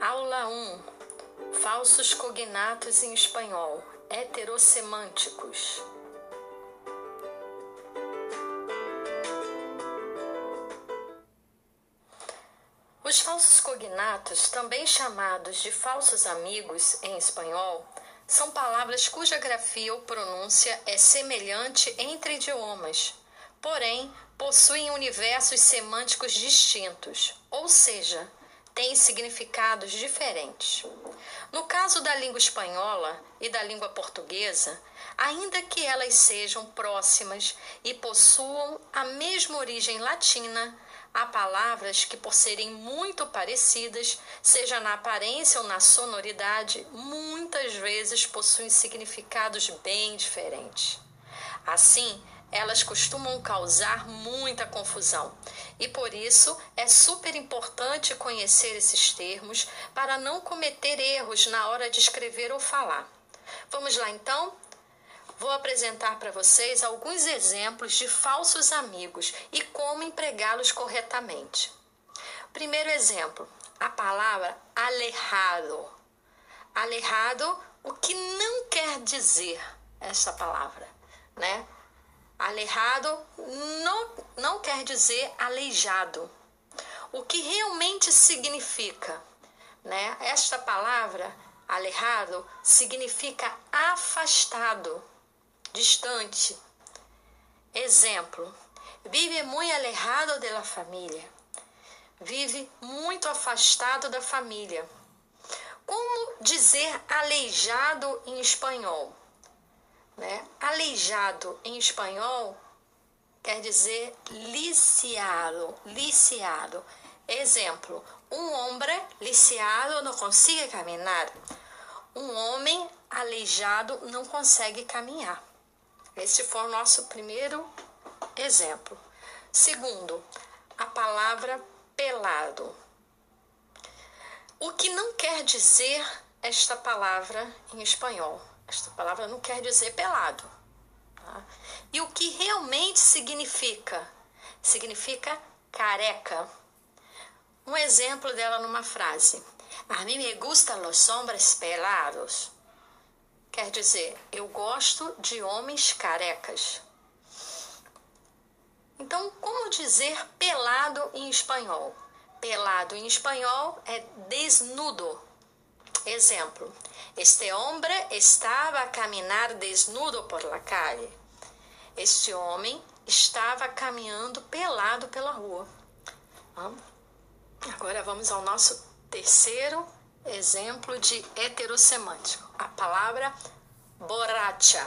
Aula 1. Falsos cognatos em espanhol. Heterossemânticos. Os falsos cognatos, também chamados de falsos amigos em espanhol, são palavras cuja grafia ou pronúncia é semelhante entre idiomas, porém possuem universos semânticos distintos, ou seja, têm significados diferentes. No caso da língua espanhola e da língua portuguesa, ainda que elas sejam próximas e possuam a mesma origem latina, há palavras que, por serem muito parecidas, seja na aparência ou na sonoridade, muitas vezes possuem significados bem diferentes. Assim, elas costumam causar muita confusão e por isso é super importante conhecer esses termos para não cometer erros na hora de escrever ou falar. Vamos lá então? Vou apresentar para vocês alguns exemplos de falsos amigos e como empregá-los corretamente. Primeiro exemplo, a palavra alejado. Alejado, o que não quer dizer essa palavra, né? Alejado não, quer dizer aleijado. O que realmente significa? Né? Esta palavra, alejado, significa afastado, distante. Exemplo: vive muito alejado da família. Vive muito afastado da família. Como dizer aleijado em espanhol? Né? Aleijado em espanhol quer dizer lisiado, lisiado. Exemplo: um homem lisiado não consegue caminhar. Um homem aleijado não consegue caminhar. Esse foi o nosso primeiro exemplo. Segundo, a palavra pelado. O que não quer dizer esta palavra em espanhol? Esta palavra não quer dizer pelado. E o que realmente significa? Significa careca. Um exemplo dela numa frase: A mim me gustam los hombres pelados. Quer dizer, eu gosto de homens carecas. Então, como dizer pelado em espanhol? Pelado em espanhol é desnudo. Exemplo: Este homem estava a caminhar desnudo por la calle. Este homem estava caminhando pelado pela rua. Agora vamos ao nosso terceiro exemplo de heterossemântico. A palavra borracha.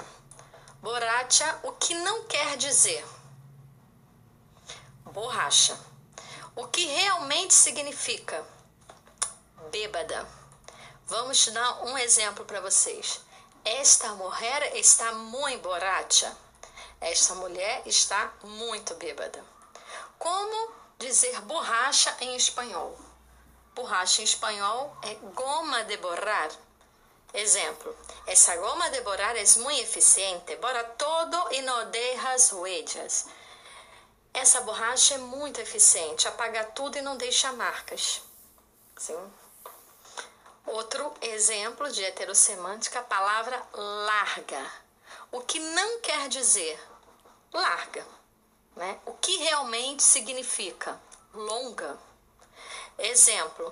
Borracha, o que não quer dizer borracha. O que realmente significa bêbada. Vamos dar um exemplo para vocês. Esta mulher está muito borracha. Esta mulher está muito bêbada. Como dizer borracha em espanhol? Borracha em espanhol é goma de borrar. Exemplo: Essa goma de borrar é muito eficiente, borra todo e não deixa huellas. Essa borracha é muito eficiente, apaga tudo e não deixa marcas. Sim. Outro exemplo de heterossemântica, a palavra larga. O que não quer dizer larga, né? O que realmente significa longa. Exemplo: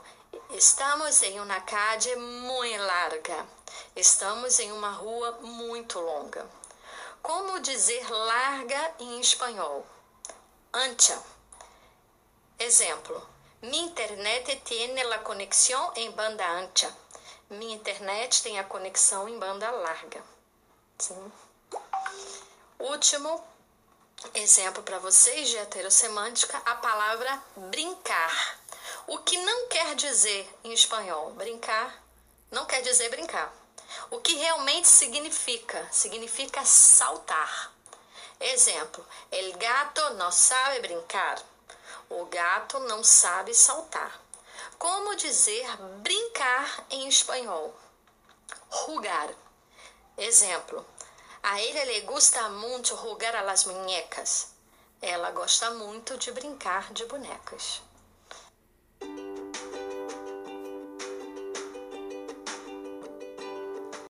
estamos em uma calle muito larga. Estamos em uma rua muito longa. Como dizer larga em espanhol? Ancha. Exemplo: minha internet tem a conexão em banda ancha. Minha internet tem a conexão em banda larga. Sim. Último exemplo para vocês de heterossemântica, a palavra brincar. O que não quer dizer em espanhol brincar, não quer dizer brincar. O que realmente significa? Significa saltar. Exemplo: El gato não sabe brincar. O gato não sabe saltar. Como dizer brincar em espanhol? Rugar. Exemplo: A ele le gusta muito jugar a las muñecas. Ela gosta muito de brincar de bonecas.